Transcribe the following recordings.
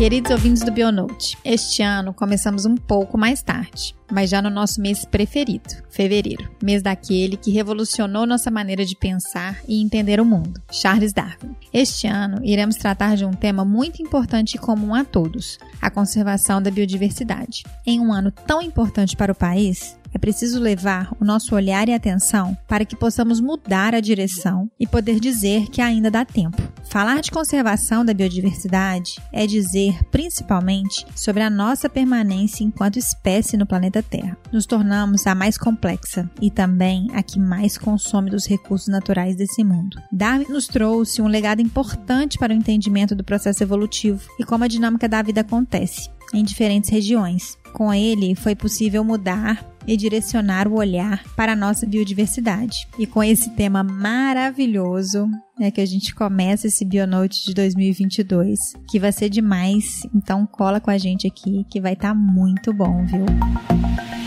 Queridos ouvintes do Bionote, este ano começamos um pouco mais tarde, mas já no nosso mês preferido, fevereiro, mês daquele que revolucionou nossa maneira de pensar e entender o mundo, Charles Darwin. Este ano iremos tratar de um tema muito importante e comum a todos, a conservação da biodiversidade. Em um ano tão importante para o país, é preciso levar o nosso olhar e atenção para que possamos mudar a direção e poder dizer que ainda dá tempo. Falar de conservação da biodiversidade é dizer, principalmente, sobre a nossa permanência enquanto espécie no planeta Terra. Nos tornamos a mais complexa e também a que mais consome dos recursos naturais desse mundo. Darwin nos trouxe um legado importante para o entendimento do processo evolutivo e como a dinâmica da vida acontece em diferentes regiões. Com ele, foi possível mudar e direcionar o olhar para a nossa biodiversidade. E com esse tema maravilhoso é que a gente começa esse Bionote de 2022, que vai ser demais. Então cola com a gente aqui que vai estar tá muito bom, viu?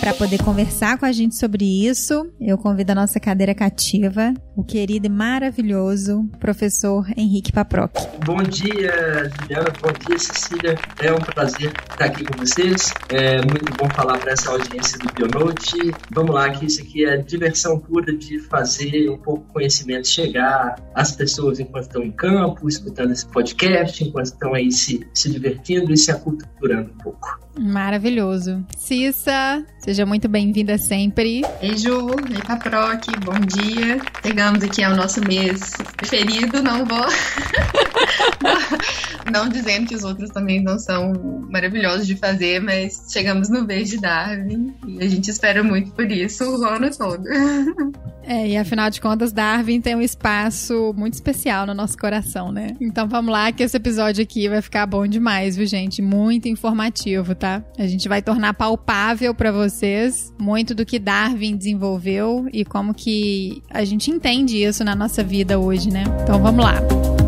Para poder conversar com a gente sobre isso, eu convido a nossa cadeira cativa, o querido e maravilhoso professor Henrique Paproc. Bom dia, Juliana. Bom dia, Cecília. É um prazer estar aqui com vocês. É muito bom falar para essa audiência do Bionote. Vamos lá, que isso aqui é diversão pura de fazer um pouco de conhecimento chegar às pessoas enquanto estão em campo, escutando esse podcast, enquanto estão aí se, se divertindo e se aculturando um pouco. Maravilhoso. Cissa, seja muito bem-vinda sempre. Ei, Ju, ei, Paproc, bom dia. Chegamos aqui ao nosso mês preferido, não vou. não dizendo que os outros também não são maravilhosos de fazer, mas chegamos no mês de Darwin e a gente espera muito por isso o ano todo. É, e afinal de contas, Darwin tem um espaço muito especial no nosso coração, né? Então vamos lá, que esse episódio aqui vai ficar bom demais, viu, gente? Muito informativo, tá? A gente vai tornar palpável para vocês muito do que Darwin desenvolveu e como que a gente entende isso na nossa vida hoje, né? Então vamos lá.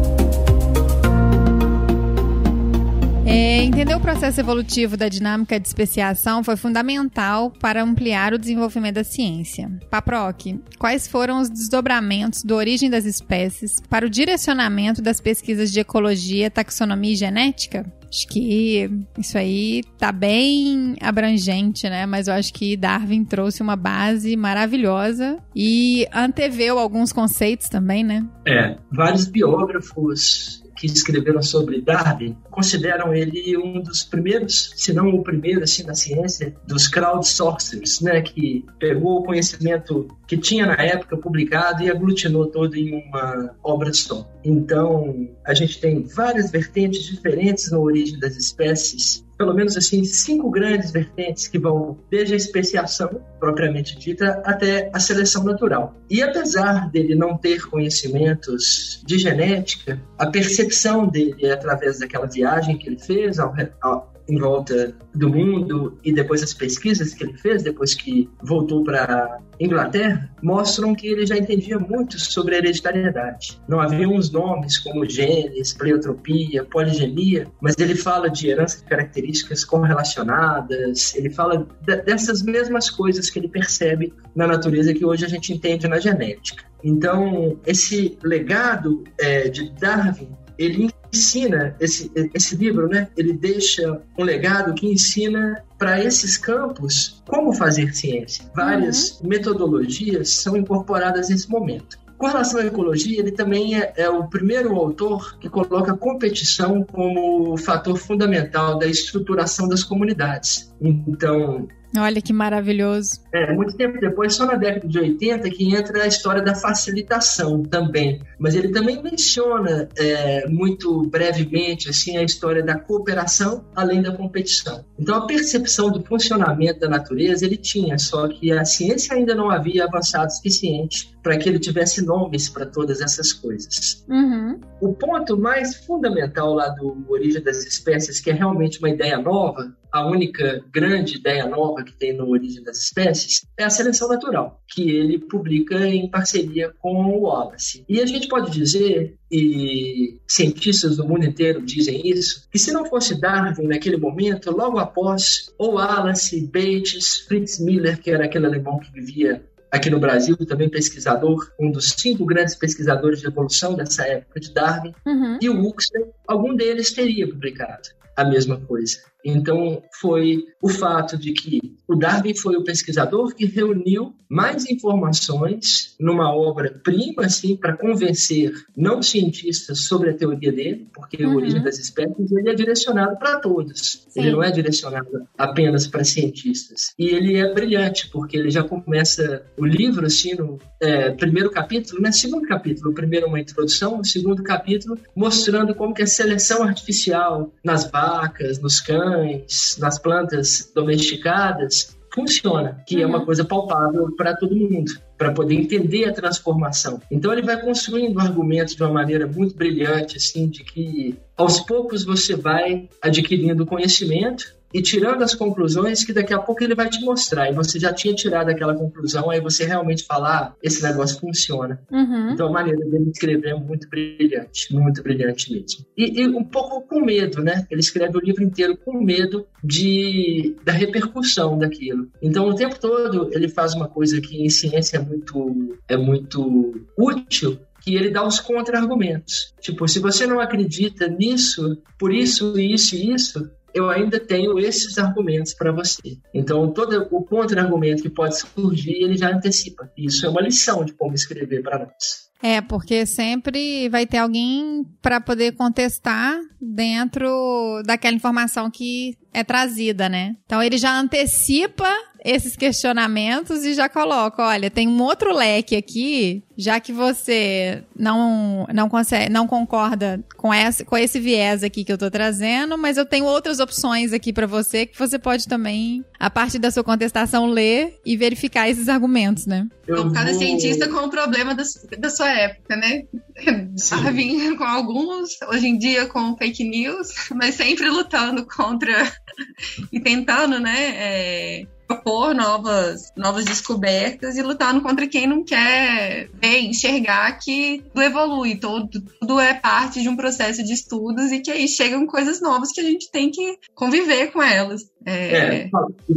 É, entender o processo evolutivo da dinâmica de especiação foi fundamental para ampliar o desenvolvimento da ciência. Paproc, quais foram os desdobramentos da origem das espécies para o direcionamento das pesquisas de ecologia, taxonomia e genética? Acho que isso aí tá bem abrangente, né? Mas eu acho que Darwin trouxe uma base maravilhosa e anteveu alguns conceitos também, né? É, vários biógrafos que escreveram sobre Darwin consideram ele um dos primeiros, se não o primeiro, assim, na ciência, dos crowdsourcers, né, que pegou o conhecimento que tinha na época publicado e aglutinou todo em uma obra só. Então, a gente tem várias vertentes diferentes na origem das espécies pelo menos assim, cinco grandes vertentes que vão desde a especiação, propriamente dita, até a seleção natural. E apesar dele não ter conhecimentos de genética, a percepção dele através daquela viagem que ele fez ao, ao, em volta do mundo e depois as pesquisas que ele fez, depois que voltou para Inglaterra, mostram que ele já entendia muito sobre hereditariedade. Não havia uns nomes como genes, pleiotropia, poligenia, mas ele fala de herança de características correlacionadas, ele fala dessas mesmas coisas que ele percebe na natureza que hoje a gente entende na genética. Então, esse legado é, de Darwin ele ensina esse, esse livro, né? Ele deixa um legado que ensina para esses campos como fazer ciência. Várias uhum. metodologias são incorporadas nesse momento. Com relação à ecologia, ele também é, é, o primeiro autor que coloca a competição como fator fundamental da estruturação das comunidades. Então, Olha que maravilhoso. É, muito tempo depois, só na década de 80, que entra a história da facilitação também. Mas ele também menciona é, muito brevemente assim a história da cooperação além da competição. Então a percepção do funcionamento da natureza ele tinha, só que a ciência ainda não havia avançado o suficiente para que ele tivesse nomes para todas essas coisas. Uhum. O ponto mais fundamental lá do Origem das Espécies, que é realmente uma ideia nova, a única grande ideia nova que tem no Origem das Espécies, é a seleção natural, que ele publica em parceria com o Wallace. E a gente pode dizer, e cientistas do mundo inteiro dizem isso, que se não fosse Darwin naquele momento, logo após, ou Wallace, Bates, Fritz Miller, que era aquele alemão que vivia aqui no Brasil, também pesquisador, um dos cinco grandes pesquisadores de evolução dessa época de Darwin, uhum. e o Huxley, algum deles teria publicado a mesma coisa. Então, foi o fato de que o Darwin foi o pesquisador que reuniu mais informações numa obra-prima, assim, para convencer não cientistas sobre a teoria dele, porque uhum. a origem das espécies ele é direcionado para todos. Sim. Ele não é direcionado apenas para cientistas. E ele é brilhante, porque ele já começa o livro, assim, no é, primeiro capítulo, né? Segundo capítulo. O primeiro é uma introdução, o segundo capítulo mostrando como que a seleção artificial nas vacas, nos cães, nas plantas domesticadas, funciona, que uhum. é uma uhum. coisa palpável para todo mundo, para poder entender a transformação. Então ele vai construindo argumentos de uma maneira muito brilhante, assim, de que aos poucos você vai adquirindo conhecimento e tirando as conclusões que daqui a pouco ele vai te mostrar. E você já tinha tirado aquela conclusão, aí você realmente falar, ah, esse negócio funciona. Uhum. Então a maneira dele escrever é muito brilhante, muito brilhante mesmo. E, e, um pouco com medo, né? Ele escreve o livro inteiro com medo de, da repercussão daquilo. Então o tempo todo ele faz uma coisa que em ciência é muito, é muito útil, que ele dá os contra-argumentos. Tipo, se você não acredita nisso, por isso, isso e isso, eu ainda tenho esses argumentos para você. Então, todo o contra-argumento que pode surgir, ele já antecipa. Isso é uma lição de como escrever para nós. É, porque sempre vai ter alguém para poder contestar dentro daquela informação que é trazida, né? Então ele já antecipa esses questionamentos e já coloca, olha, tem um outro leque aqui, já que você não não consegue, não concorda com esse, com esse viés aqui que eu tô trazendo, mas eu tenho outras opções aqui para você que você pode também, a partir da sua contestação, ler e verificar esses argumentos, né? Eu Cada cientista com o problema da, da sua época, né? Darwin com alguns, hoje em dia com fake news, mas sempre lutando contra e tentando, né? É propor novas, novas descobertas e lutando contra quem não quer ver, enxergar que tudo evolui, todo, tudo é parte de um processo de estudos e que aí chegam coisas novas que a gente tem que conviver com elas. É, é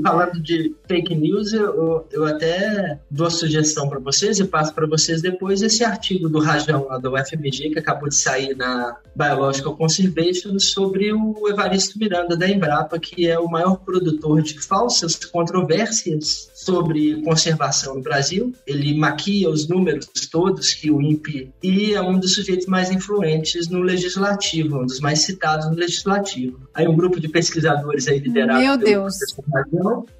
falando de fake news, eu, eu até dou a sugestão para vocês e passo para vocês depois esse artigo do Rajão lá da UFMG que acabou de sair na Biological Conservation sobre o Evaristo Miranda da Embrapa, que é o maior produtor de falsas controvérsias sobre conservação no Brasil. Ele maquia os números todos que o INPE e é um dos sujeitos mais influentes no legislativo, um dos mais citados no legislativo. Aí um grupo de pesquisadores aí liderado Meu Deus.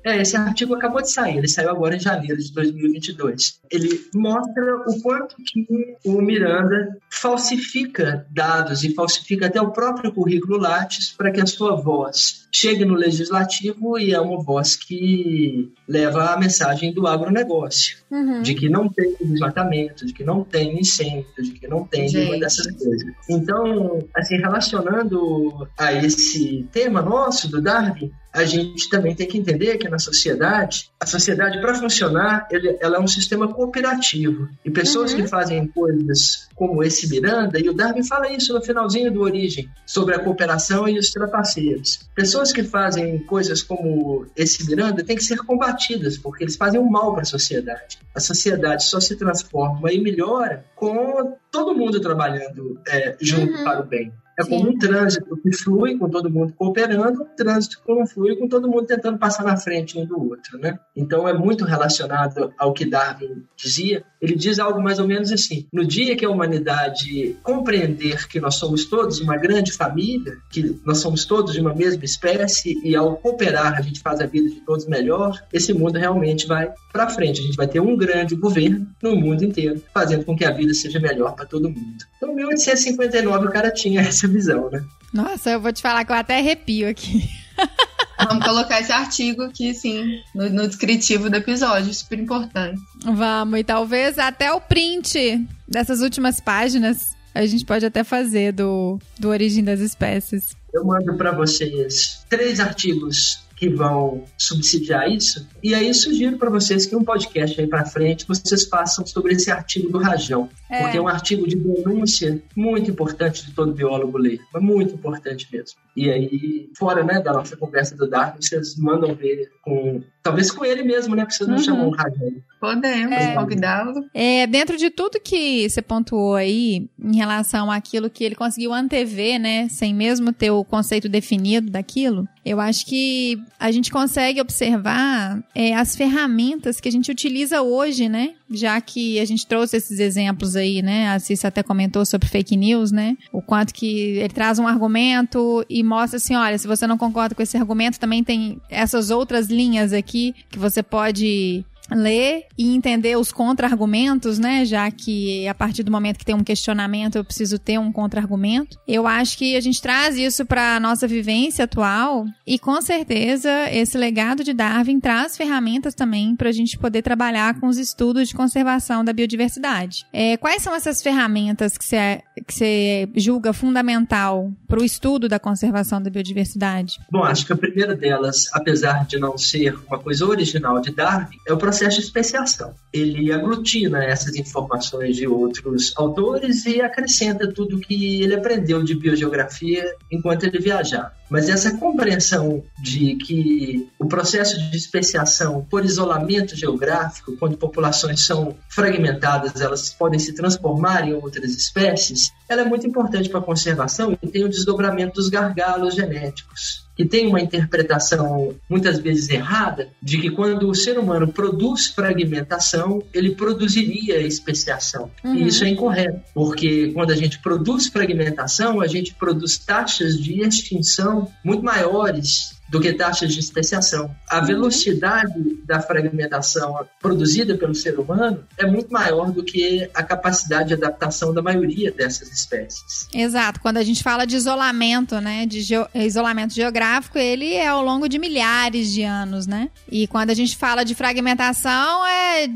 É, esse artigo acabou de sair, ele saiu agora em janeiro de 2022. Ele mostra o quanto que o Miranda falsifica dados e falsifica até o próprio currículo Lattes para que a sua voz chegue no legislativo e é uma voz que leva a mensagem do agronegócio, uhum. de que não tem desmatamento, de que não tem incêndio, de que não tem Gente. nenhuma dessas coisas. Então, assim, relacionando a esse tema nosso do Darwin, a gente também tem que entender que na sociedade, a sociedade, para funcionar, ele, ela é um sistema cooperativo. E pessoas uhum. que fazem coisas como esse Miranda, e o Darwin fala isso no finalzinho do Origem, sobre a cooperação e os trapaceiros. Pessoas que fazem coisas como esse Miranda têm que ser combatidas, porque eles fazem um mal para a sociedade. A sociedade só se transforma e melhora com todo mundo trabalhando é, junto uhum. para o bem. É como um trânsito que flui com todo mundo cooperando, um trânsito que não flui com todo mundo tentando passar na frente um do outro, né? Então é muito relacionado ao que Darwin dizia. Ele diz algo mais ou menos assim: no dia que a humanidade compreender que nós somos todos uma grande família, que nós somos todos de uma mesma espécie e ao cooperar a gente faz a vida de todos melhor, esse mundo realmente vai para frente. A gente vai ter um grande governo no mundo inteiro, fazendo com que a vida seja melhor para todo mundo. Então, em 1859 o cara tinha essa essa visão, né? Nossa, eu vou te falar que eu até arrepio aqui. Vamos colocar esse artigo aqui, sim, no, no, descritivo do episódio, super importante. Vamos, e talvez até o print dessas últimas páginas a gente pode até fazer do, do Origem das Espécies. Eu mando para vocês três artigos que vão subsidiar isso. E aí sugiro para vocês que um podcast aí para frente vocês façam sobre esse artigo do Rajão, é. porque é um artigo de denúncia muito importante de todo biólogo ler, mas muito importante mesmo. E aí, fora né, da nossa conversa do Darwin, vocês mandam ver com talvez com ele mesmo, né? Porque vocês não uhum. chamam o Rajão. Podemos é, convidá-lo. É, dentro de tudo que você pontuou aí, em relação àquilo que ele conseguiu antever, né? Sem mesmo ter o conceito definido daquilo, eu acho que a gente consegue observar é, as ferramentas que a gente utiliza hoje, né? Já que a gente trouxe esses exemplos aí, né? A Cissa até comentou sobre fake news, né? O quanto que ele traz um argumento e mostra assim: olha, se você não concorda com esse argumento, também tem essas outras linhas aqui que você pode ler e entender os contra-argumentos, né? Já que a partir do momento que tem um questionamento, eu preciso ter um contra-argumento. Eu acho que a gente traz isso para a nossa vivência atual e com certeza esse legado de Darwin traz ferramentas também para a gente poder trabalhar com os estudos de conservação da biodiversidade. É, quais são essas ferramentas que você que você julga fundamental para o estudo da conservação da biodiversidade? Bom, acho que a primeira delas, apesar de não ser uma coisa original de Darwin, é o processo de especiação. Ele aglutina essas informações de outros autores e acrescenta tudo que ele aprendeu de biogeografia enquanto ele viajava. Mas essa compreensão de que o processo de especiação por isolamento geográfico, quando populações são fragmentadas, elas podem se transformar em outras espécies, ela é muito importante para a conservação e tem o desdobramento dos gargalos genéticos que tem uma interpretação muitas vezes errada de que quando o ser humano produz fragmentação, ele produziria especiação. Uhum. E isso é incorreto, porque quando a gente produz fragmentação, a gente produz taxas de extinção muito maiores do que taxas de especiação. A uhum. velocidade da fragmentação produzida pelo ser humano é muito maior do que a capacidade de adaptação da maioria dessas espécies. Exato. Quando a gente fala de isolamento, né, de isolamento geográfico, ele é ao longo de milhares de anos, né? E quando a gente fala de fragmentação, é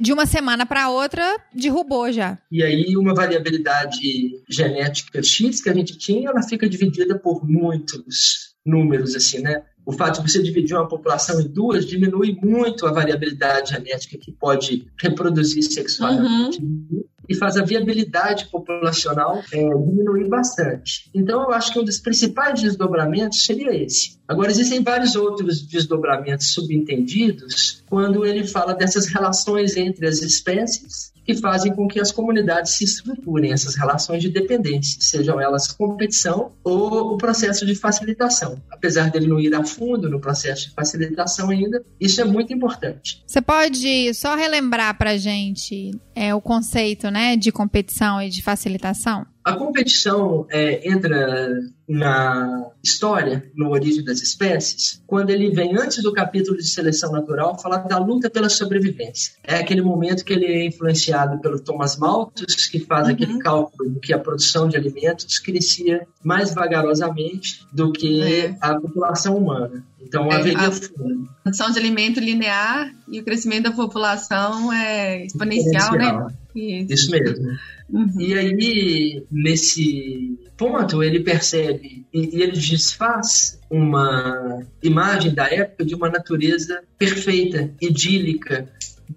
de uma semana para outra derrubou já. E aí uma variabilidade genética X que a gente tinha, ela fica dividida por muitos números, assim, né? O fato de você dividir uma população em duas diminui muito a variabilidade genética que pode reproduzir sexualmente. Uhum. E faz a viabilidade populacional é, diminuir bastante. Então, eu acho que um dos principais desdobramentos seria esse. Agora, existem vários outros desdobramentos subentendidos quando ele fala dessas relações entre as espécies que fazem com que as comunidades se estruturem, essas relações de dependência, sejam elas competição ou o processo de facilitação. Apesar dele não ir a fundo no processo de facilitação ainda, isso é muito importante. Você pode só relembrar para gente é, o conceito né, de competição e de facilitação? A competição é, entra na história, no Origem das Espécies, quando ele vem antes do capítulo de seleção natural falar da luta pela sobrevivência. É aquele momento que ele é influenciado pelo Thomas Malthus, que faz uhum. aquele cálculo de que a produção de alimentos crescia mais vagarosamente do que é. a população humana. Então, é, haveria a produção de alimento linear e o crescimento da população é exponencial, né? exponencial. né? Isso, Isso mesmo. Uhum. E aí, nesse ponto, ele percebe e ele desfaz uma imagem da época de uma natureza perfeita, idílica,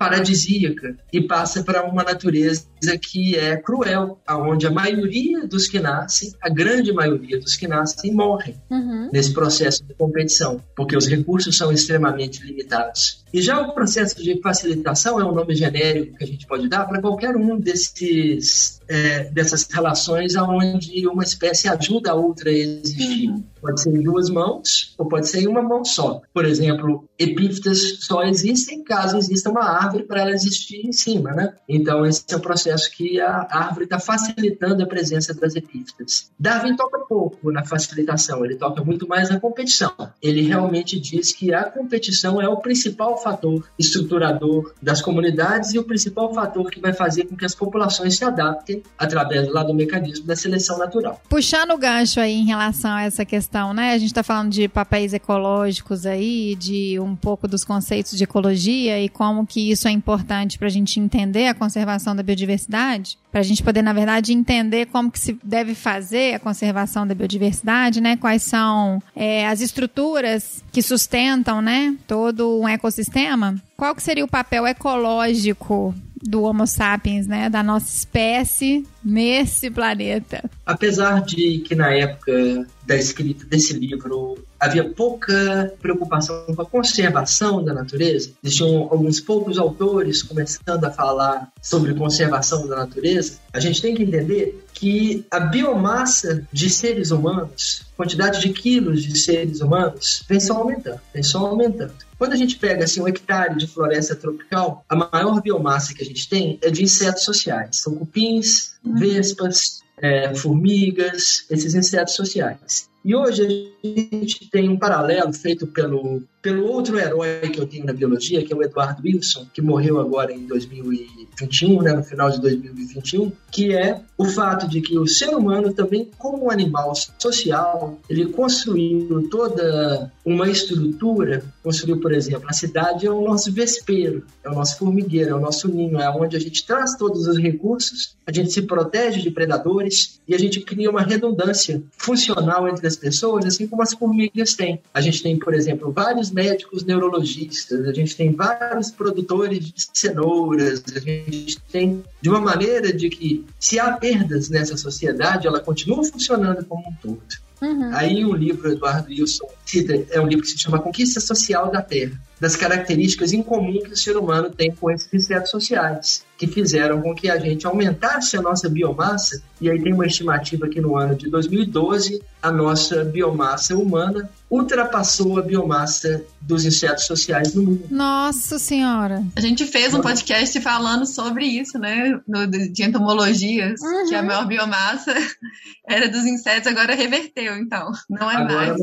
paradisíaca e passa para uma natureza que é cruel, aonde a maioria dos que nascem, a grande maioria dos que nascem, morrem uhum. nesse processo de competição, porque os recursos são extremamente limitados. E já o processo de facilitação é um nome genérico que a gente pode dar para qualquer um desses é, dessas relações onde uma espécie ajuda a outra a existir. Uhum. Pode ser em duas mãos ou pode ser em uma mão só. Por exemplo, epífitas só existem caso exista uma árvore para ela existir em cima, né? Então esse é o processo que a árvore está facilitando a presença das epífitas. Darwin toca pouco na facilitação, ele toca muito mais na competição. Ele realmente diz que a competição é o principal fator estruturador das comunidades e o principal fator que vai fazer com que as populações se adaptem através lá do mecanismo da seleção natural. Puxando o gancho aí em relação a essa questão, né? A gente está falando de papéis ecológicos aí, de um pouco dos conceitos de ecologia e como que isso é importante para a gente entender a conservação da biodiversidade biodiversidade, para a gente poder, na verdade, entender como que se deve fazer a conservação da biodiversidade, né? Quais são é, as estruturas que sustentam, né, todo um ecossistema. Qual que seria o papel ecológico do Homo sapiens, né, da nossa espécie nesse planeta? Apesar de que na época da escrita desse livro havia pouca preocupação com a conservação da natureza, existiam alguns poucos autores começando a falar sobre conservação da natureza, a gente tem que entender que a biomassa de seres humanos, quantidade de quilos de seres humanos, vem só aumentando, vem só aumentando. Quando a gente pega assim, um hectare de floresta tropical, a maior biomassa que a gente tem é de insetos sociais. São cupins. Vespas, é, formigas, esses insetos sociais. E hoje a gente tem um paralelo feito pelo, pelo outro herói que eu tenho na biologia, que é o Eduardo Wilson, que morreu agora em 2021, né, no final de 2021, que é o fato de que o ser humano também, como um animal social, ele construiu toda uma estrutura, construiu, por exemplo, a cidade é o nosso vespeiro, é o nosso formigueiro, é o nosso ninho, é onde a gente traz todos os recursos, a gente se protege de predadores e a gente cria uma redundância funcional entre as pessoas, assim como as formigas têm. A gente tem, por exemplo, vários médicos neurologistas, a gente tem vários produtores de cenouras, a gente tem de uma maneira de que se há perdas nessa sociedade, ela continua funcionando como um todo. Uhum. Aí um livro, Eduardo Wilson, cita, é um livro que se chama Conquista Social da Terra, das características incomuns que o ser humano tem com esses insetos sociais, que fizeram com que a gente aumentasse a nossa biomassa, e aí tem uma estimativa que no ano de 2012, a nossa biomassa humana ultrapassou a biomassa dos insetos sociais no mundo. Nossa Senhora! A gente fez um podcast falando sobre isso, né? No, de entomologias, uhum. que a maior biomassa era dos insetos, agora reverteu, então. Não é agora mais.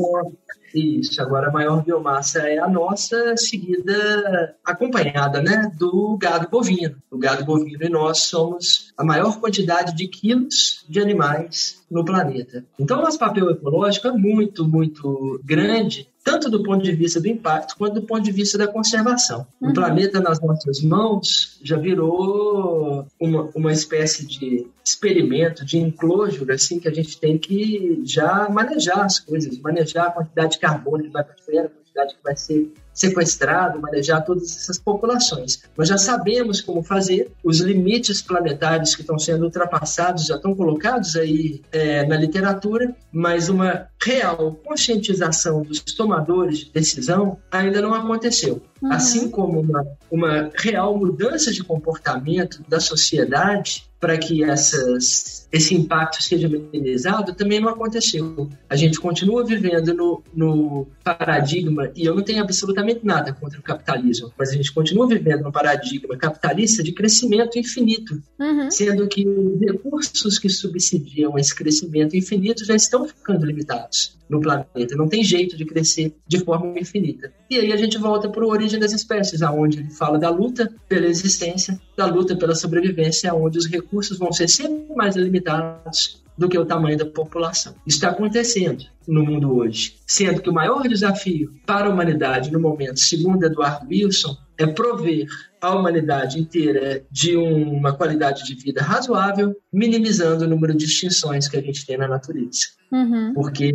Isso, agora a maior biomassa é a nossa, seguida, acompanhada né, do gado bovino. O gado bovino e nós somos a maior quantidade de quilos de animais no planeta. Então, o nosso papel ecológico é muito, muito grande tanto do ponto de vista do impacto quanto do ponto de vista da conservação. Uhum. O planeta nas nossas mãos já virou uma, uma espécie de experimento, de enclosure, assim, que a gente tem que já manejar as coisas, manejar a quantidade de carbono que vai para a atmosfera, a quantidade que vai ser sequestrado, manejar todas essas populações. Nós já sabemos como fazer, os limites planetários que estão sendo ultrapassados já estão colocados aí é, na literatura, mas uma real conscientização dos tomadores de decisão ainda não aconteceu. Uhum. Assim como uma, uma real mudança de comportamento da sociedade para que essas, esse impacto seja minimizado também não aconteceu. A gente continua vivendo no, no paradigma, e eu não tenho absolutamente nada contra o capitalismo, mas a gente continua vivendo no paradigma capitalista de crescimento infinito, uhum. sendo que os recursos que subsidiam esse crescimento infinito já estão ficando limitados no planeta. Não tem jeito de crescer de forma infinita. E aí a gente volta para origem das espécies, aonde ele fala da luta pela existência, da luta pela sobrevivência, onde os recursos vão ser sempre mais limitados do que o tamanho da população. Isso está acontecendo no mundo hoje, sendo que o maior desafio para a humanidade no momento, segundo Eduardo Wilson, é prover a humanidade inteira de uma qualidade de vida razoável, minimizando o número de extinções que a gente tem na natureza. Uhum. Porque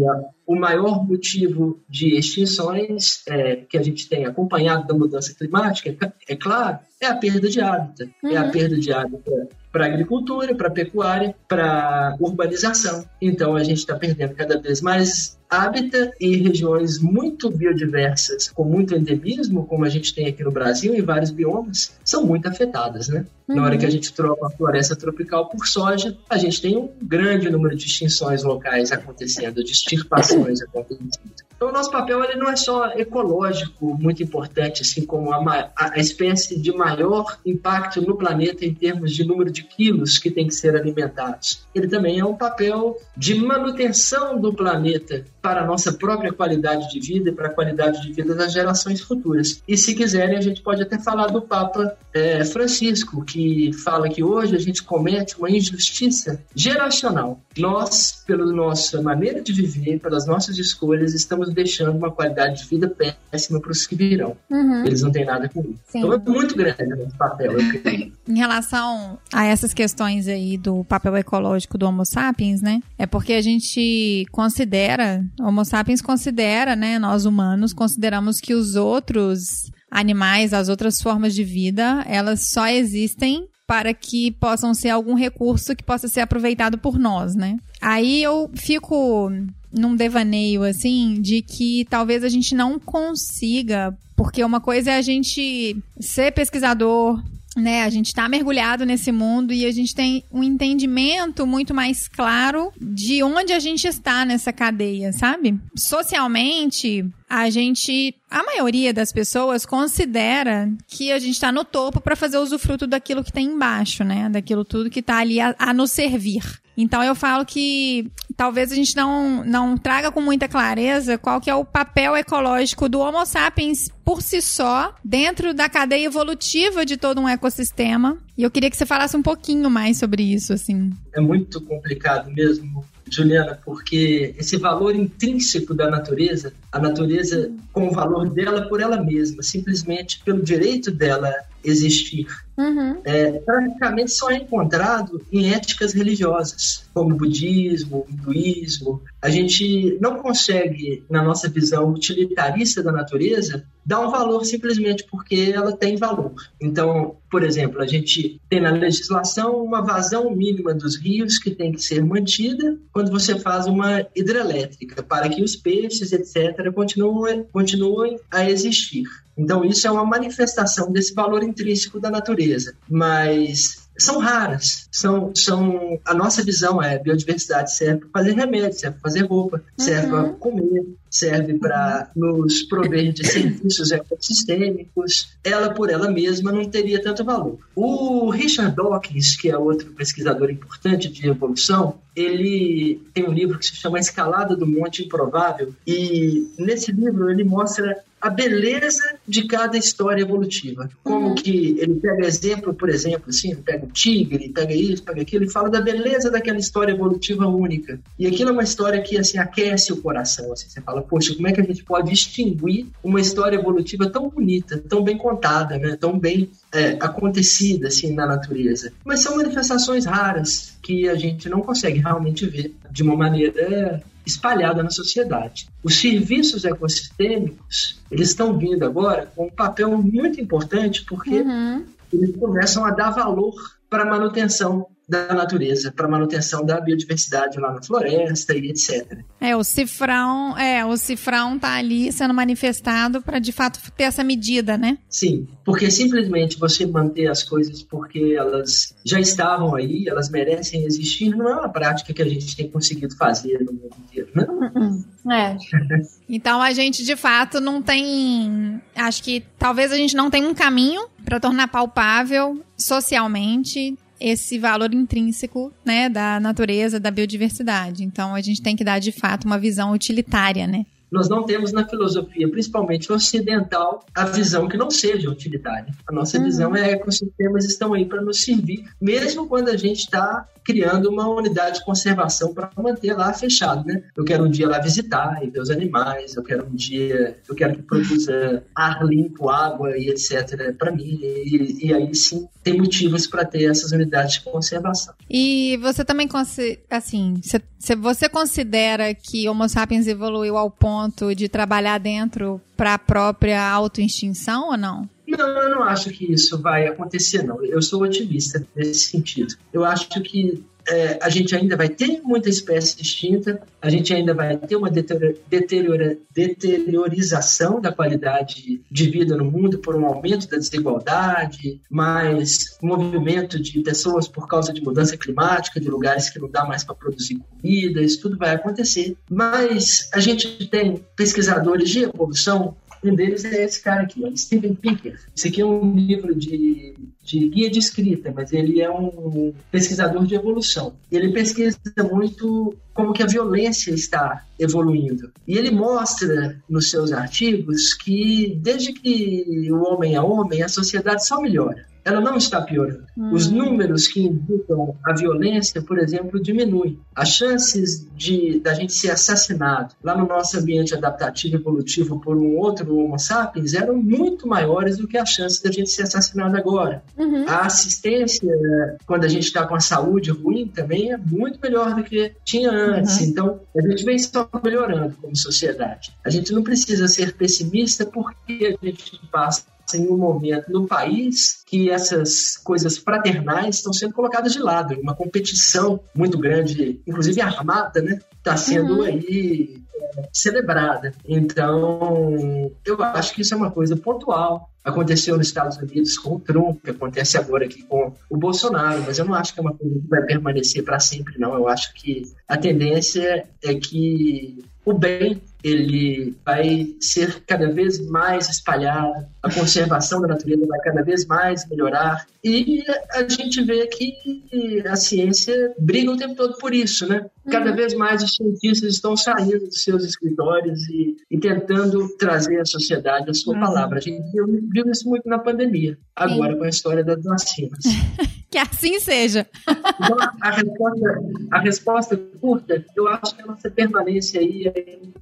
o maior motivo de extinções é, que a gente tem acompanhado da mudança climática, é, é claro, é a perda de hábitat. Uhum. É a uhum. perda de hábitat para a agricultura, para a pecuária, para a urbanização. Então a gente está perdendo cada vez mais dias hábitat e regiões muito biodiversas, com muito endemismo, como a gente tem aqui no Brasil, em vários biomas, são muito afetadas, né? Uhum. Na hora que a uhum. gente troca a floresta tropical por soja, a gente tem um grande número de extinções locais acontecendo, de extirpações acontecendo. Então, o nosso papel ele não é só ecológico, muito importante, assim como a, a, espécie de maior impacto no planeta em termos de número de quilos que tem que ser alimentados. Ele também é um papel de manutenção do planeta para a nossa própria qualidade de vida e para a qualidade de vida das gerações futuras. E se quiserem, a gente pode até falar do Papa é, Francisco, que fala que hoje a gente comete uma injustiça geracional. Nós, pela nossa maneira de viver, pelas nossas escolhas, estamos deixando uma qualidade de vida péssima para os que virão. Uhum. Eles não têm nada com isso. Então é muito grande o papel, eu creio. Em relação a essas questões aí do papel ecológico do Homo sapiens, né? É porque a gente considera, Homo sapiens considera, né, nós humanos consideramos que os outros animais, as outras formas de vida, elas só existem para que possam ser algum recurso que possa ser aproveitado por nós, né? Aí eu fico num devaneio assim de que talvez a gente não consiga, porque uma coisa é a gente ser pesquisador, né, a gente está mergulhado nesse mundo e a gente tem um entendimento muito mais claro de onde a gente está nessa cadeia, sabe? Socialmente, a gente, a maioria das pessoas considera que a gente está no topo para fazer usufruto daquilo que tem embaixo, né? Daquilo tudo que está ali a, a nos servir. Então eu falo que talvez a gente não, não traga com muita clareza qual que é o papel ecológico do Homo sapiens por si só, dentro da cadeia evolutiva de todo um ecossistema. E eu queria que você falasse um pouquinho mais sobre isso, assim. É muito complicado mesmo, Juliana, porque esse valor intrínseco da natureza, a natureza com o valor dela por ela mesma, simplesmente pelo direito dela existir, uhum. é, praticamente só é encontrado em éticas religiosas, como budismo, hinduísmo. A gente não consegue, na nossa visão utilitarista da natureza, dar um valor simplesmente porque ela tem valor. Então, por exemplo, a gente tem na legislação uma vazão mínima dos rios que tem que ser mantida quando você faz uma hidrelétrica, para que os peixes, etc., continuem, continuem a existir. Então, isso é uma manifestação desse valor intrínseco da natureza. Mas são raras. São, são, a nossa visão é biodiversidade serve para fazer remédio, serve para fazer roupa, serve uhum. para comer, serve para nos prover de serviços ecossistêmicos. Ela por ela mesma não teria tanto valor. O Richard Dawkins, que é outro pesquisador importante de evolução, ele tem um livro que se chama Escalada do Monte Improvável e nesse livro ele mostra a beleza de cada história evolutiva. Como uhum. que ele pega exemplo, por exemplo, assim, pega o tigre, pega isso, pega aquilo, e fala da beleza daquela história evolutiva única. E aquilo é uma história que, assim, aquece o coração, assim, você fala, poxa, como é que a gente pode distinguir uma história evolutiva tão bonita, tão bem contada, né, tão bem é, acontecida, assim, na natureza. Mas são manifestações raras que a gente não consegue realmente ver de uma maneira espalhada na sociedade. Os serviços ecossistêmicos, eles estão vindo agora com um papel muito importante porque uhum. eles começam a dar valor para a manutenção da natureza, para manutenção da biodiversidade lá na floresta e etc. É, o cifrão, é, o cifrão tá ali sendo manifestado para de fato ter essa medida, né? Sim, porque simplesmente você manter as coisas porque elas já estavam aí, elas merecem existir, não é uma prática que a gente tem conseguido fazer no mundo inteiro, né? Uh-uh. É. então a gente de fato não tem, acho que talvez a gente não tenha um caminho para tornar palpável socialmente esse valor intrínseco, né, da natureza, da biodiversidade. Então a gente tem que dar de fato uma visão utilitária, né? Nós não temos na filosofia, principalmente ocidental, a visão que não seja utilitária. A nossa uhum. visão é que ecossistemas estão aí para nos servir, mesmo quando a gente está criando uma unidade de conservação para manter lá fechado, né? Eu quero um dia lá visitar e ver os animais, eu quero um dia, eu quero que produza ar limpo, água e etc. para mim. E, e, aí sim tem motivos para ter essas unidades de conservação. E você também, assim, você considera que Homo sapiens evoluiu ao ponto de trabalhar dentro para a própria autoextinção ou não? Não, eu não acho que isso vai acontecer, não. Eu sou otimista nesse sentido. Eu acho que é, a gente ainda vai ter muita espécie extinta, a gente ainda vai ter uma deteriora, deteriorização da qualidade de vida no mundo por um aumento da desigualdade, mais movimento de pessoas por causa de mudança climática, de lugares que não dá mais para produzir comida, isso tudo vai acontecer. Mas a gente tem pesquisadores de evolução um deles é esse cara aqui, Steven Pinker. Esse aqui é um livro de, de guia de escrita, mas ele é um pesquisador de evolução. Ele pesquisa muito como que a violência está evoluindo. E ele mostra nos seus artigos que desde que o homem é homem, a sociedade só melhora ela não está piorando. Hum. Os números que indicam a violência, por exemplo, diminuem. As chances de da gente ser assassinado lá no nosso ambiente adaptativo evolutivo por um outro Homo sapiens eram muito maiores do que as chances da gente ser assassinado agora. Uhum. A assistência, quando a gente está com a saúde ruim, também é muito melhor do que tinha antes. Uhum. Então, a gente vem só melhorando como sociedade. A gente não precisa ser pessimista porque a gente passa em um momento no país que essas coisas fraternais estão sendo colocadas de lado. Uma competição muito grande, inclusive armada, né? Está sendo uhum. aí é, celebrada. Então, eu acho que isso é uma coisa pontual. Aconteceu nos Estados Unidos com o Trump, acontece agora aqui com o Bolsonaro, mas eu não acho que é uma coisa que vai permanecer para sempre, não. Eu acho que a tendência é que o bem ele vai ser cada vez mais espalhado, a conservação da natureza vai cada vez mais melhorar e a gente vê que a ciência briga o tempo todo por isso, né? Cada uhum. vez mais os cientistas estão saindo dos seus escritórios e, e tentando trazer à sociedade a sua uhum. palavra. A gente viu, isso muito na pandemia, agora Sim. com a história das vacinas. que assim seja. Então, a resposta, a resposta curta, eu acho que a nossa permanência aí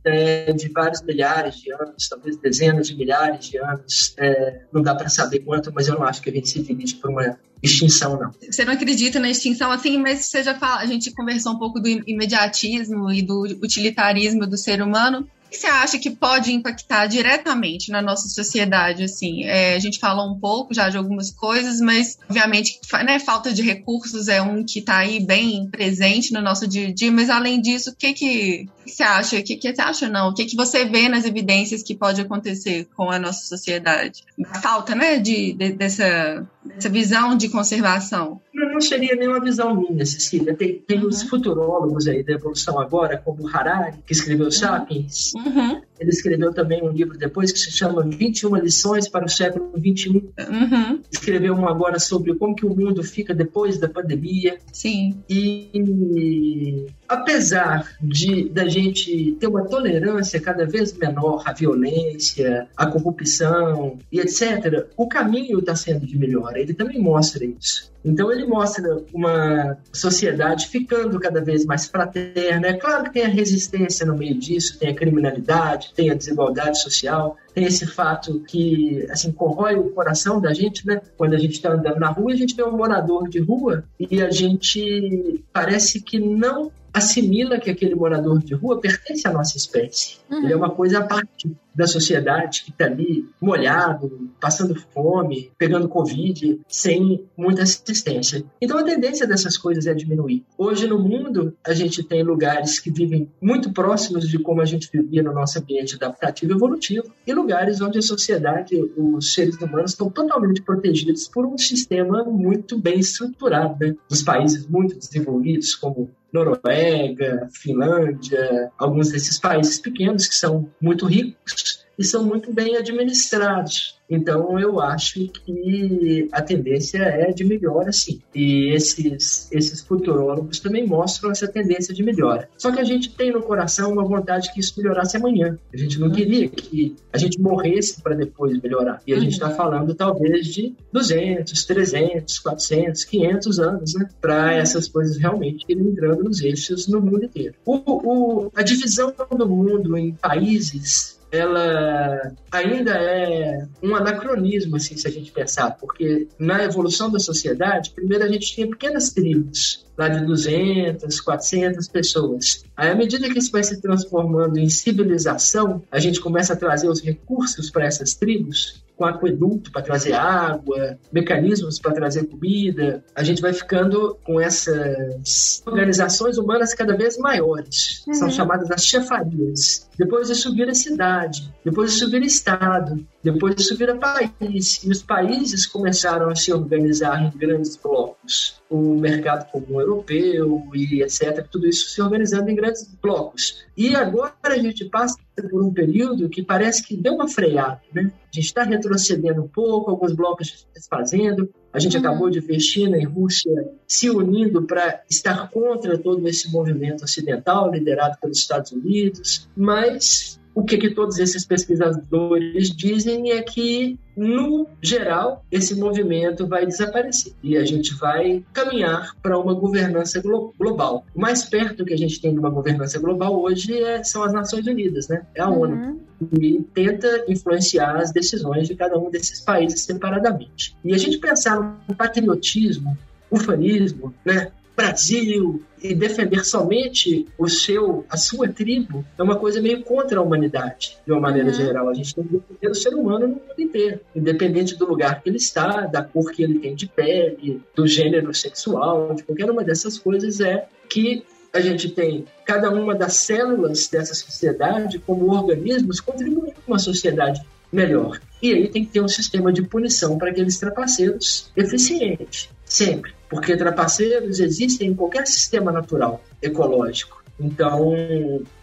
é de vários milhares de anos, talvez dezenas de milhares de anos. É, não dá para saber quanto, mas eu não acho que a gente se dirige por uma extinção, não. Você não acredita na extinção assim, mas você já fala, a gente conversou um pouco do imediatismo e do utilitarismo do ser humano que você acha que pode impactar diretamente na nossa sociedade? Assim, é, a gente falou um pouco já de algumas coisas, mas obviamente, né, falta de recursos é um que está aí bem presente no nosso dia a dia. Mas além disso, o que que, você acha? O que, que você acha não? O que que você vê nas evidências que pode acontecer com a nossa sociedade? A falta, né, de, de dessa, dessa visão de conservação. Não, não seria nenhuma visão minha, Cecília. Tem, tem uhum. os futurólogos aí da evolução agora, como Harari, que escreveu uhum. Sapiens. Uhum. Ele escreveu também um livro depois que se chama 21 lições para o século 21. Uhum. Escreveu um agora sobre como que o mundo fica depois da pandemia. Sim. E apesar de da gente ter uma tolerância cada vez menor à violência, à corrupção e etc, o caminho está sendo de melhora. Ele também mostra isso. Então ele mostra uma sociedade ficando cada vez mais fraterna. É claro que tem a resistência no meio disso, tem a criminalidade, tem a desigualdade social, tem esse fato que assim corrói o coração da gente, né? Quando a gente está andando na rua, a gente vê um morador de rua e a gente parece que não assimila que aquele morador de rua pertence à nossa espécie. Uhum. Ele é uma coisa à parte da sociedade que está ali molhado, passando fome, pegando Covid, sem muita assistência. Então a tendência dessas coisas é diminuir. Hoje no mundo, a gente tem lugares que vivem muito próximos de como a gente vivia no nosso ambiente adaptativo e evolutivo, e lugares onde a sociedade, os seres humanos estão totalmente protegidos por um sistema muito bem estruturado. Né? Dos países muito desenvolvidos, como Noruega, Finlândia, alguns desses países pequenos que são muito ricos e são muito bem administrados. Então, eu acho que a tendência é de melhora, sim. E esses, esses futurólogos também mostram essa tendência de melhora. Só que a gente tem no coração uma vontade que isso melhorasse amanhã. A gente não queria que a gente morresse para depois melhorar. E a gente está falando, talvez, de 200, 300, 400, 500 anos, né? Para essas coisas realmente irem entrando nos eixos no mundo inteiro. O, o, a divisão do mundo em países ela ainda é um anacronismo, assim, se a gente pensar, porque na evolução da sociedade, primeiro a gente tinha pequenas tribos, lá de 200, 400 pessoas. Aí, à medida que isso vai se transformando em civilização, a gente começa a trazer os recursos para essas tribos, com aqueduto para trazer água, mecanismos para trazer comida. A gente vai ficando com essas organizações humanas cada vez maiores. Uhum. São chamadas as chefarias. Depois isso vira cidade, depois isso vira estado, depois isso vira país. E os países começaram a se organizar em grandes blocos. O mercado comum europeu e etc. Tudo isso se organizando em grandes blocos. E agora a gente passa por um período que parece que deu uma freada, né? A gente está retrocedendo um pouco, alguns blocos desfazendo, A gente uhum. acabou de ver China e Rússia se unindo para estar contra todo esse movimento ocidental liderado pelos Estados Unidos, mas o que, que todos esses pesquisadores dizem é que, no geral, esse movimento vai desaparecer e a gente vai caminhar para uma governança glo global. O mais perto que a gente tem de uma governança global hoje é, são as Nações Unidas, né? É a uhum. ONU. E tenta influenciar as decisões de cada um desses países separadamente. E a gente pensar no patriotismo, ufanismo, né? Brasil e defender somente o seu, a sua tribo é uma coisa meio contra a humanidade, de uma maneira uhum. geral. A gente tem que defender o ser humano no mundo inteiro, independente do lugar que ele está, da cor que ele tem de pele, do gênero sexual, de qualquer uma dessas coisas é que a gente tem cada uma das células dessa sociedade como organismos contribuindo para uma sociedade melhor. E aí tem que ter um sistema de punição para aqueles trapaceiros eficiente, sempre porque trapaceiros existem em qualquer sistema natural ecológico. Então,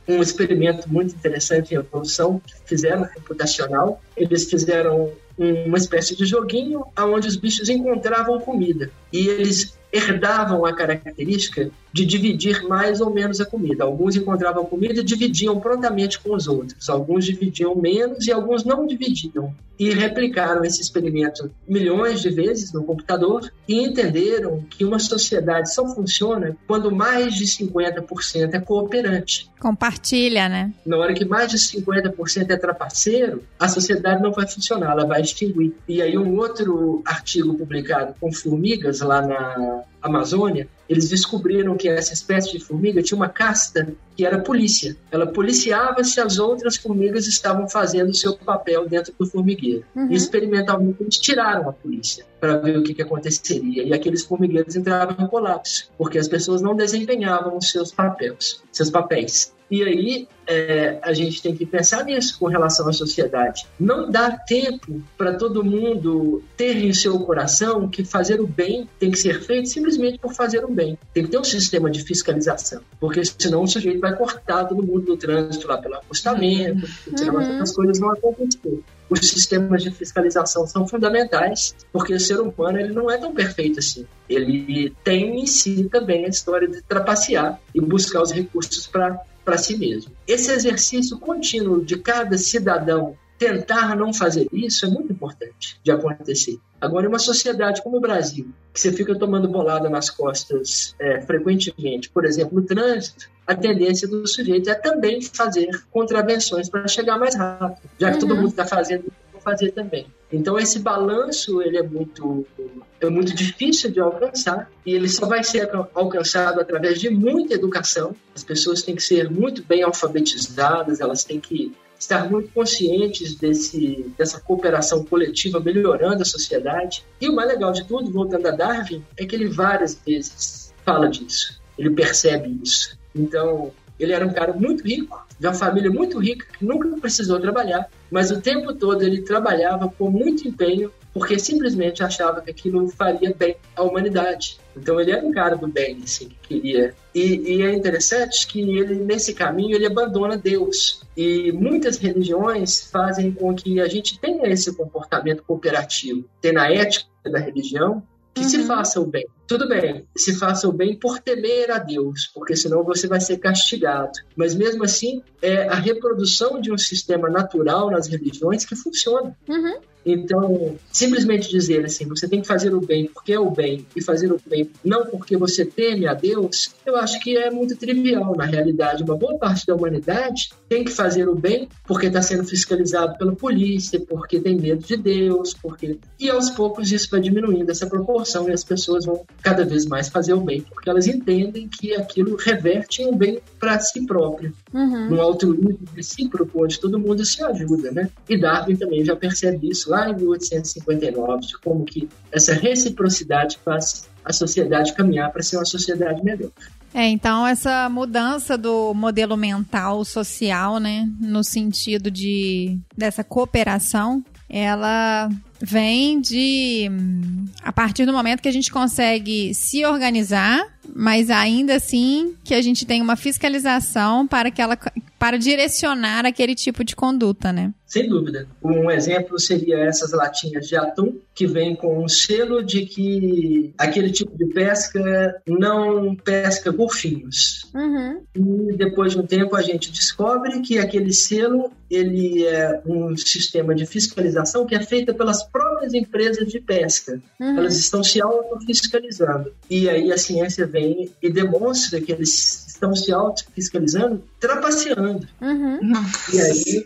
um experimento muito interessante em evolução que fizeram computacional, eles fizeram uma espécie de joguinho onde os bichos encontravam comida e eles herdavam a característica de dividir mais ou menos a comida. Alguns encontravam comida e dividiam prontamente com os outros. Alguns dividiam menos e alguns não dividiam. E replicaram esse experimento milhões de vezes no computador e entenderam que uma sociedade só funciona quando mais de 50% é cooperante. Compartilha, né? Na hora que mais de 50% é trapaceiro, a sociedade não vai funcionar, ela vai extinguir. E aí um outro artigo publicado com formigas lá na Amazônia, eles descobriram que essa espécie de formiga tinha uma casta que era polícia. Ela policiava se as outras formigas estavam fazendo o seu papel dentro do formigueiro. Uhum. E experimentalmente eles tiraram a polícia para ver o que, que aconteceria. E aqueles formigueiros entravam em colapso, porque as pessoas não desempenhavam os seus papéis, seus papéis. E aí é, a gente tem que pensar nisso com relação à sociedade. Não dá tempo para todo mundo ter em seu coração que fazer o bem tem que ser feito simplesmente por fazer o bem. Tem que ter um sistema de fiscalização, porque senão o sujeito vai cortar todo mundo do trânsito lá pelo acostamento, uhum. as coisas vão acontecer os sistemas de fiscalização são fundamentais, porque o ser humano ele não é tão perfeito assim. Ele tem em si também a história de trapacear e buscar os recursos para para si mesmo. Esse exercício contínuo de cada cidadão tentar não fazer isso é muito importante de acontecer. Agora, em uma sociedade como o Brasil, que você fica tomando bolada nas costas é, frequentemente, por exemplo, no trânsito, a tendência do sujeito é também fazer contravenções para chegar mais rápido, já que uhum. todo mundo está fazendo fazer também. Então esse balanço ele é muito é muito difícil de alcançar e ele só vai ser alcançado através de muita educação. As pessoas têm que ser muito bem alfabetizadas, elas têm que estar muito conscientes desse, dessa cooperação coletiva melhorando a sociedade. E o mais legal de tudo, voltando a Darwin, é que ele várias vezes fala disso, ele percebe isso. Então, ele era um cara muito rico, de uma família muito rica, que nunca precisou trabalhar, mas o tempo todo ele trabalhava com muito empenho, porque simplesmente achava que aquilo faria bem à humanidade. Então ele era um cara do bem, assim, que queria. E, e é interessante que ele, nesse caminho, ele abandona Deus. E muitas religiões fazem com que a gente tenha esse comportamento cooperativo. Tem na ética da religião que uhum. se faça o bem. Tudo bem, se faça o bem por temer a Deus, porque senão você vai ser castigado. Mas mesmo assim, é a reprodução de um sistema natural nas religiões que funciona. Uhum. Então, simplesmente dizer assim, você tem que fazer o bem porque é o bem e fazer o bem não porque você teme a Deus, eu acho que é muito trivial. Na realidade, uma boa parte da humanidade tem que fazer o bem porque está sendo fiscalizado pela polícia, porque tem medo de Deus, porque e aos poucos isso vai diminuindo essa proporção e as pessoas vão cada vez mais fazer o bem porque elas entendem que aquilo reverte um bem para si próprio, uhum. num altruísmo recíproco onde todo mundo se ajuda, né? E Darwin também já percebe isso lá em 1859, de como que essa reciprocidade faz a sociedade caminhar para ser uma sociedade melhor. É, então essa mudança do modelo mental social, né, no sentido de dessa cooperação, ela vem de a partir do momento que a gente consegue se organizar mas ainda assim que a gente tem uma fiscalização para que ela para direcionar aquele tipo de conduta, né? Sem dúvida. Um exemplo seria essas latinhas de atum que vem com um selo de que aquele tipo de pesca não pesca golfinhos. Uhum. E depois de um tempo a gente descobre que aquele selo ele é um sistema de fiscalização que é feito pelas próprias empresas de pesca. Uhum. Elas estão se auto-fiscalizando. E aí a ciência vem e demonstra que eles estão se auto-fiscalizando, trapaceando. Uhum. E aí,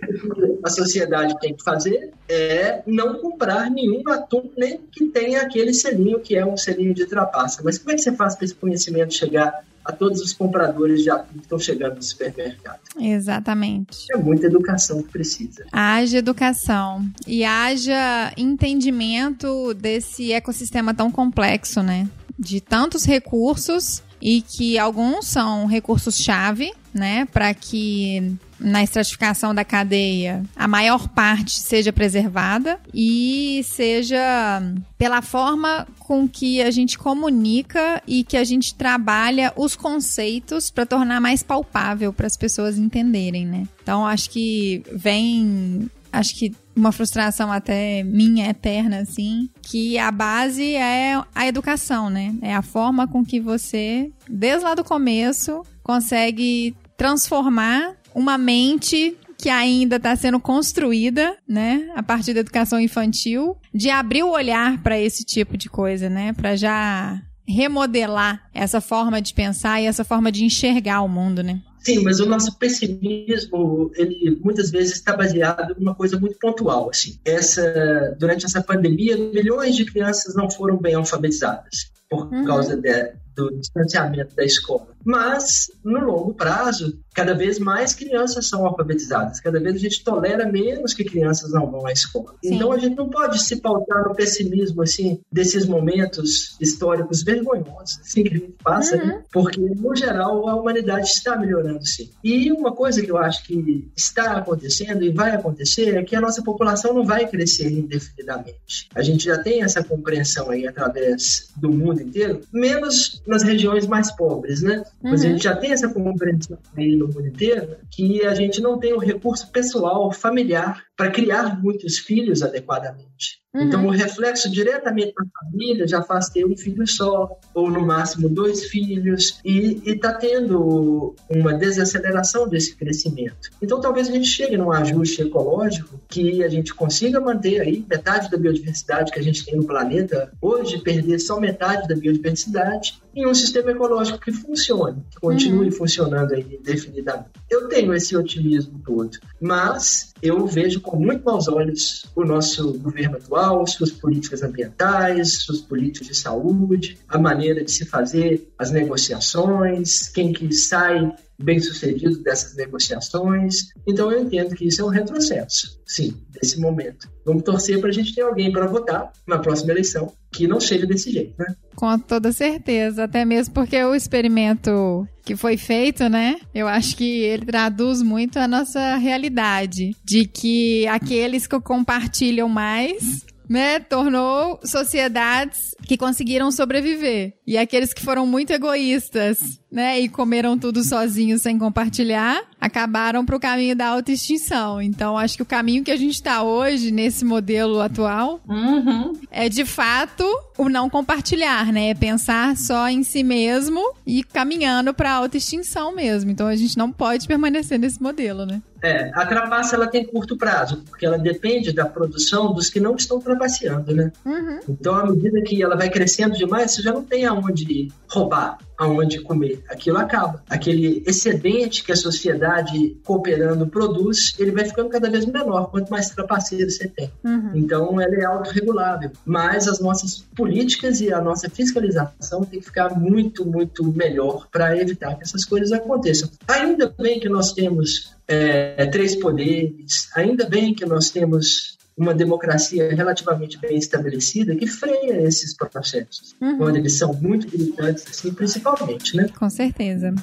a sociedade tem que fazer é não comprar nenhum atum, nem que tenha aquele selinho que é um selinho de trapaça. Mas como é que você faz para esse conhecimento chegar a todos os compradores de atum que estão chegando no supermercado. Exatamente. É muita educação que precisa. Haja educação e haja entendimento desse ecossistema tão complexo, né? De tantos recursos e que alguns são recursos-chave, né, para que na estratificação da cadeia a maior parte seja preservada e seja pela forma com que a gente comunica e que a gente trabalha os conceitos para tornar mais palpável para as pessoas entenderem, né? Então acho que vem acho que uma frustração até minha eterna, assim, que a base é a educação, né? É a forma com que você, desde lá do começo, consegue transformar uma mente que ainda está sendo construída, né, a partir da educação infantil, de abrir o olhar para esse tipo de coisa, né, para já remodelar essa forma de pensar e essa forma de enxergar o mundo, né? Sim, mas o nosso pessimismo, ele muitas vezes está baseado em uma coisa muito pontual, assim. Essa, durante essa pandemia, milhões de crianças não foram bem alfabetizadas por uhum. causa de, do distanciamento da escola. Mas, no longo prazo, cada vez mais crianças são alfabetizadas, cada vez a gente tolera menos que crianças não vão à escola. Sim. Então, a gente não pode se pautar no pessimismo, assim, desses momentos históricos vergonhosos, assim, que a gente passa, uhum. né? porque, no geral, a humanidade está melhorando, sim. E uma coisa que eu acho que está acontecendo e vai acontecer é que a nossa população não vai crescer indefinidamente. A gente já tem essa compreensão aí através do mundo inteiro, menos nas regiões mais pobres, né? Uhum. Mas a gente já tem essa compreensão aí no mundo inteiro que a gente não tem o recurso pessoal, familiar, para criar muitos filhos adequadamente. Uhum. Então, o reflexo diretamente na família já faz ter um filho só, ou no máximo dois filhos, e está tendo uma desaceleração desse crescimento. Então, talvez a gente chegue num ajuste ecológico que a gente consiga manter aí metade da biodiversidade que a gente tem no planeta hoje, perder só metade da biodiversidade, em um sistema ecológico que funcione, que continue uhum. funcionando aí indefinidamente. Eu tenho esse otimismo todo, mas eu vejo com muito maus olhos o nosso governo atual, suas políticas ambientais, suas políticas de saúde, a maneira de se fazer as negociações, quem que sai bem sucedido dessas negociações. Então eu entendo que isso é um retrocesso, sim, desse momento. Vamos torcer para a gente ter alguém para votar na próxima eleição que não seja desse jeito, né? Com toda certeza, até mesmo porque o experimento que foi feito, né? Eu acho que ele traduz muito a nossa realidade de que aqueles que compartilham mais né, tornou sociedades que conseguiram sobreviver. E aqueles que foram muito egoístas, né, e comeram tudo sozinhos sem compartilhar, acabaram para o caminho da autoextinção. Então, acho que o caminho que a gente está hoje, nesse modelo atual, uhum. é de fato o não compartilhar, né? É pensar só em si mesmo e caminhando para a autoextinção mesmo. Então, a gente não pode permanecer nesse modelo, né? É, a trapaça ela tem curto prazo, porque ela depende da produção dos que não estão trapaceando, né? Uhum. Então, à medida que ela vai crescendo demais, você já não tem aonde roubar, aonde comer. Aquilo acaba. Aquele excedente que a sociedade cooperando produz, ele vai ficando cada vez menor, quanto mais trapaceiro você tem. Uhum. Então, ela é autorregulável. Mas as nossas políticas e a nossa fiscalização tem que ficar muito, muito melhor para evitar que essas coisas aconteçam. Ainda bem que nós temos é, três poderes. Ainda bem que nós temos uma democracia relativamente bem estabelecida que freia esses processos, uhum. quando eles são muito gritantes, assim, principalmente, né? Com certeza.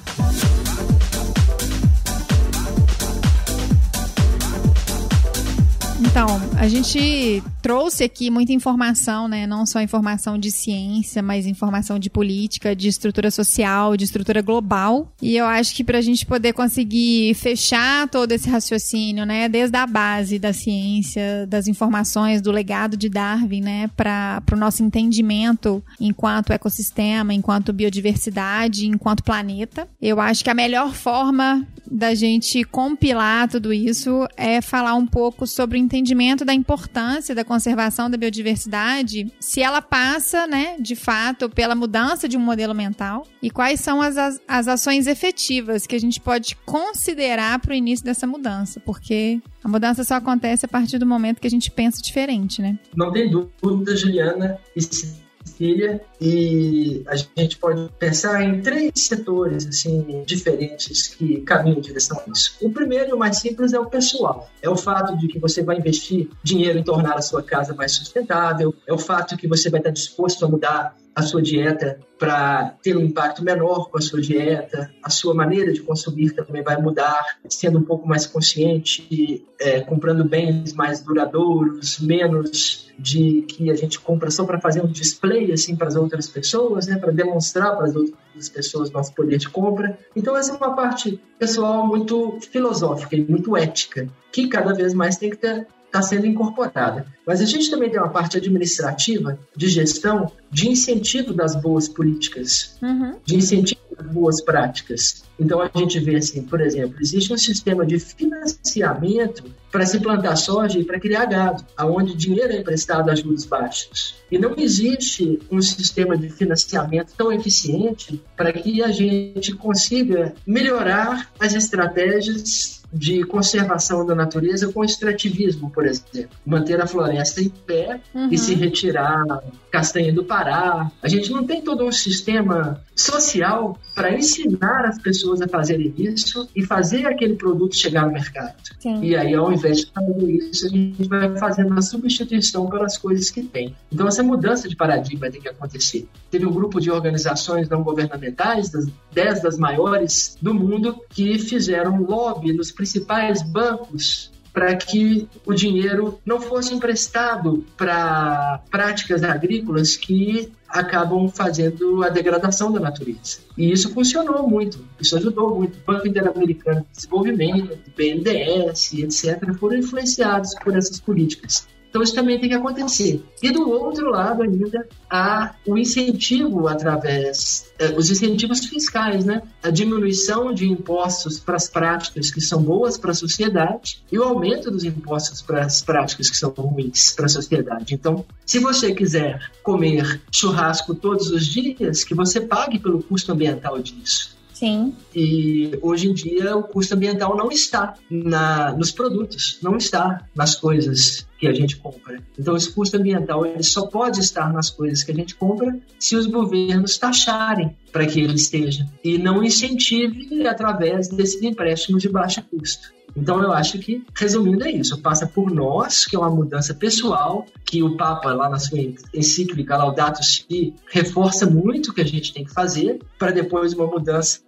Então, a gente trouxe aqui muita informação, né? Não só informação de ciência, mas informação de política, de estrutura social, de estrutura global. E eu acho que para a gente poder conseguir fechar todo esse raciocínio, né? Desde a base da ciência, das informações, do legado de Darwin, né? Para o nosso entendimento enquanto ecossistema, enquanto biodiversidade, enquanto planeta. Eu acho que a melhor forma da gente compilar tudo isso é falar um pouco sobre o entendimento da importância da conservação da biodiversidade, se ela passa, né, de fato, pela mudança de um modelo mental e quais são as, as, as ações efetivas que a gente pode considerar para o início dessa mudança, porque a mudança só acontece a partir do momento que a gente pensa diferente, né? Não tem dúvida, Juliana. E E a gente pode pensar em três setores assim diferentes que caminham em direção a isso. O primeiro e o mais simples é o pessoal. É o fato de que você vai investir dinheiro em tornar a sua casa mais sustentável, é o fato que você vai estar disposto a mudar a sua dieta para ter um impacto menor com a sua dieta, a sua maneira de consumir também vai mudar, sendo um pouco mais consciente, é, comprando bens mais duradouros, menos de que a gente compra só para fazer um display assim para as outras pessoas, né, para demonstrar para as outras pessoas nosso poder de compra. Então essa é uma parte pessoal muito filosófica e muito ética que cada vez mais tem que ter está sendo incorporada. Mas a gente também tem uma parte administrativa, de gestão, de incentivo das boas políticas, uhum. de incentivo das boas práticas. Então a gente vê assim, por exemplo, existe um sistema de financiamento para se plantar soja e para criar gado, aonde dinheiro é emprestado a juros baixos. E não existe um sistema de financiamento tão eficiente para que a gente consiga melhorar as estratégias de conservação da natureza com extrativismo, por exemplo. Manter a floresta em pé uhum. e se retirar castanha do Pará. A gente não tem todo um sistema social para ensinar as pessoas a fazerem isso e fazer aquele produto chegar no mercado. Sim. E aí, ao invés de fazer isso, a gente vai fazendo uma substituição pelas coisas que tem. Então, essa mudança de paradigma tem que acontecer. Teve um grupo de organizações não governamentais, das, dez das maiores do mundo, que fizeram lobby nos principais bancos para que o dinheiro não fosse emprestado para práticas agrícolas que acabam fazendo a degradação da natureza. E isso funcionou muito, isso ajudou muito. O Banco Interamericano de Desenvolvimento, BNDES, etc., foram influenciados por essas políticas. Então isso também tem que acontecer. E do outro lado ainda há o incentivo através, eh, os incentivos fiscais, né? A diminuição de impostos para as práticas que são boas para a sociedade e o aumento dos impostos para as práticas que são ruins para a sociedade. Então, se você quiser comer churrasco todos os dias, que você pague pelo custo ambiental disso. Sim. E hoje em dia o custo ambiental não está na, nos produtos, não está nas coisas que a gente compra. Então esse custo ambiental ele só pode estar nas coisas que a gente compra se os governos taxarem para que ele esteja e não incentive através desses empréstimos de baixo custo. Então eu acho que, resumindo, é isso. Passa por nós, que é uma mudança pessoal, que o Papa, lá na sua encíclica Laudato Si, reforça muito que a gente tem que fazer, para depois uma mudança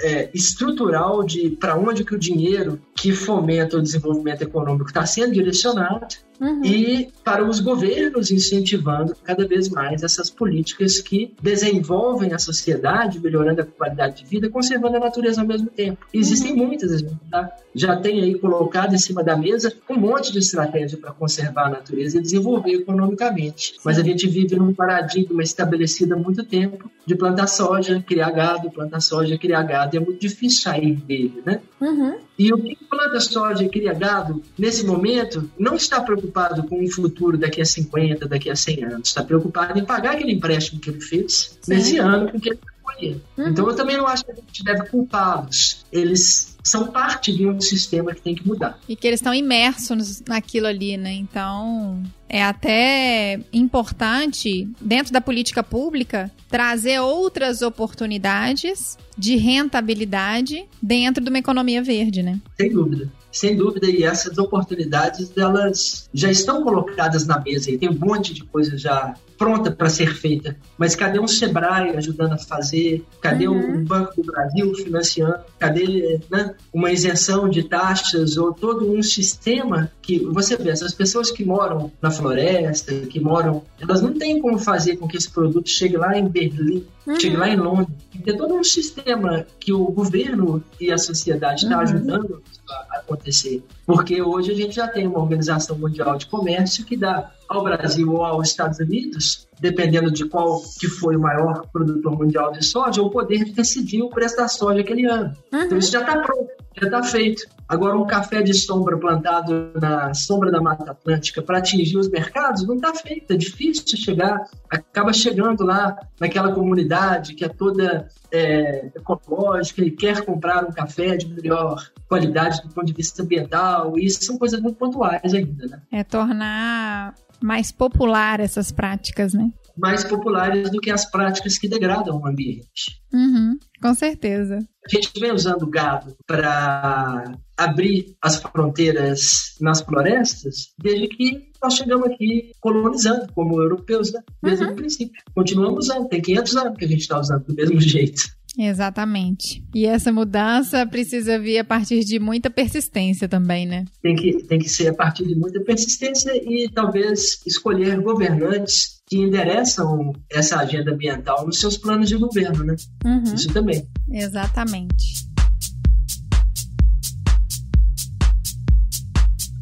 é, estrutural de para onde que o dinheiro que fomenta o desenvolvimento econômico está sendo direcionado uhum. e para os governos incentivando cada vez mais essas políticas que desenvolvem a sociedade, melhorando a qualidade de vida, conservando a natureza ao mesmo tempo. Existem uhum. muitas, a gente já, já tem aí colocado em cima da mesa um monte de estratégia para conservar a natureza e desenvolver economicamente. Mas a gente vive num paradigma estabelecido há muito tempo de plantar soja, criar gado, plantar soja, criar gado, é muito difícil sair dele, né? Uhum. E o que planta soja e cria gado, nesse momento, não está preocupado com o futuro daqui a 50, daqui a 100 anos. Está preocupado em pagar aquele empréstimo que ele fez Sim. nesse ano com que ele colher. Uhum. Então eu também não acho que a gente deve culpá-los. Eles são parte de um sistema que tem que mudar. E que eles estão imersos naquilo ali, né? Então, é até importante, dentro da política pública, trazer outras oportunidades de rentabilidade dentro de uma economia verde, né? Sem dúvida sem dúvida, e essas oportunidades elas já estão colocadas na mesa e tem um monte de coisa já pronta para ser feita. Mas cadê um Sebrae ajudando a fazer? Cadê uhum. o Banco do Brasil financiando? Cadê né, uma isenção de taxas ou todo um sistema que você vê, essas pessoas que moram na floresta, que moram, elas não têm como fazer com que esse produto chegue lá em Berlim, uhum. chegue lá em Londres. Tem todo um sistema que o governo e a sociedade estão tá uhum. ajudando a acontecer. Porque hoje a gente já tem uma Organização Mundial de Comércio que dá ao Brasil ou aos Estados Unidos, dependendo de qual que foi o maior produtor mundial de soja, o poder de decidir o preço da soja aquele ano. Uhum. Então isso já está pronto, já está feito. Agora, um café de sombra plantado na sombra da Mata Atlântica para atingir os mercados não está feito, é difícil chegar. Acaba chegando lá naquela comunidade que é toda é, ecológica e quer comprar um café de melhor qualidade do ponto de vista ambiental. E isso são coisas muito pontuais ainda, né? É tornar mais popular essas práticas, né? Mais populares do que as práticas que degradam o ambiente. Uhum, com certeza. A gente vem usando gado para abrir as fronteiras nas florestas desde que nós chegamos aqui colonizando como europeus, né? Desde uhum. o princípio. Continuamos usando, tem 500 anos que a gente está usando do mesmo jeito. Exatamente. E essa mudança precisa vir a partir de muita persistência também, né? Tem que, tem que ser a partir de muita persistência e talvez escolher governantes que endereçam essa agenda ambiental nos seus planos de governo, né? Uhum. Isso também. Exatamente.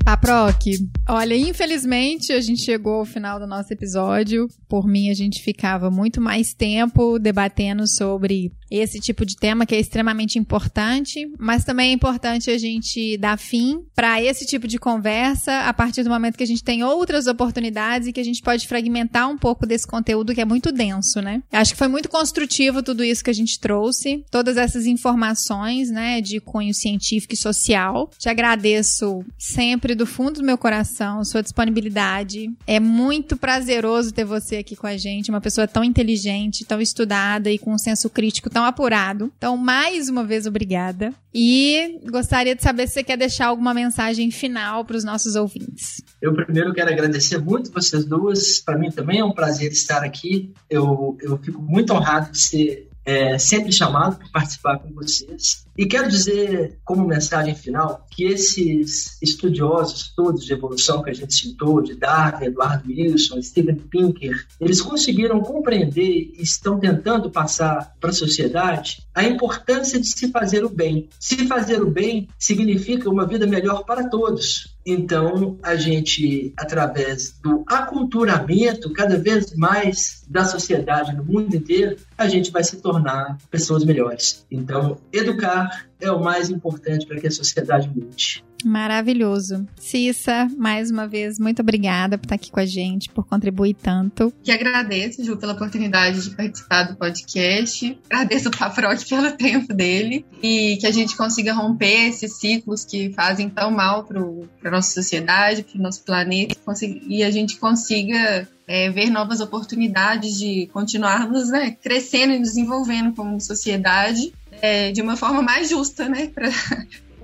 Paproc, olha, infelizmente a gente chegou ao final do nosso episódio. Por mim, a gente ficava muito mais tempo debatendo sobre esse tipo de tema que é extremamente importante, mas também é importante a gente dar fim para esse tipo de conversa a partir do momento que a gente tem outras oportunidades e que a gente pode fragmentar um pouco desse conteúdo que é muito denso, né? Acho que foi muito construtivo tudo isso que a gente trouxe, todas essas informações, né, de cunho científico e social. Te agradeço sempre do fundo do meu coração sua disponibilidade. É muito prazeroso ter você aqui com a gente, uma pessoa tão inteligente, tão estudada e com um senso crítico tão apurado. Então, mais uma vez, obrigada. E gostaria de saber se você quer deixar alguma mensagem final para os nossos ouvintes. Eu primeiro quero agradecer muito vocês duas. Para mim também é um prazer estar aqui. Eu, eu fico muito honrado de ser é, sempre chamado para participar com vocês. E quero dizer, como mensagem final, que esses estudiosos todos de evolução que a gente citou, de Darwin, Eduardo Wilson, Steven Pinker, eles conseguiram compreender e estão tentando passar para a sociedade a importância de se fazer o bem. Se fazer o bem significa uma vida melhor para todos. Então, a gente, através do aculturamento cada vez mais da sociedade no mundo inteiro, a gente vai se tornar pessoas melhores. Então, educar é o mais importante para que a sociedade mude. Maravilhoso. Cissa, mais uma vez, muito obrigada por estar aqui com a gente, por contribuir tanto. Que agradeço, Ju, pela oportunidade de participar do podcast. Agradeço o Paproc pelo tempo dele e que a gente consiga romper esses ciclos que fazem tão mal para nossa sociedade, para o nosso planeta e a gente consiga é, ver novas oportunidades de continuarmos né, crescendo e desenvolvendo como sociedade é, de uma forma mais justa, né? Para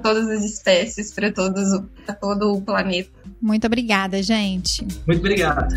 todas as espécies, para todo o planeta. Muito obrigada, gente. Muito obrigado.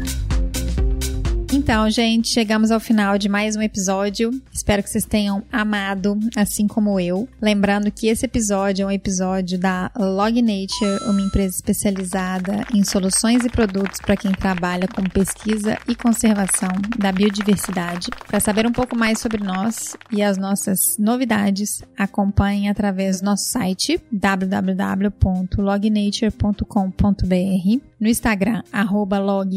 Então, gente, chegamos ao final de mais um episódio. Espero que vocês tenham amado, assim como eu. Lembrando que esse episódio é um episódio da Log Nature, uma empresa especializada em soluções e produtos para quem trabalha com pesquisa e conservação da biodiversidade. Para saber um pouco mais sobre nós e as nossas novidades, acompanhe através do nosso site www.lognature.com.br, no Instagram, arroba log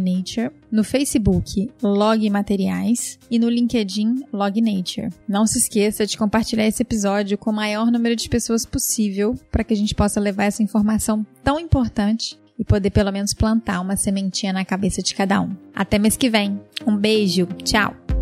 nature, no Facebook Log Materiais e no LinkedIn Log Nature. Não se esqueça de compartilhar esse episódio com o maior número de pessoas possível para que a gente possa levar essa informação tão importante e poder pelo menos plantar uma sementinha na cabeça de cada um. Até mês que vem. Um beijo. Tchau.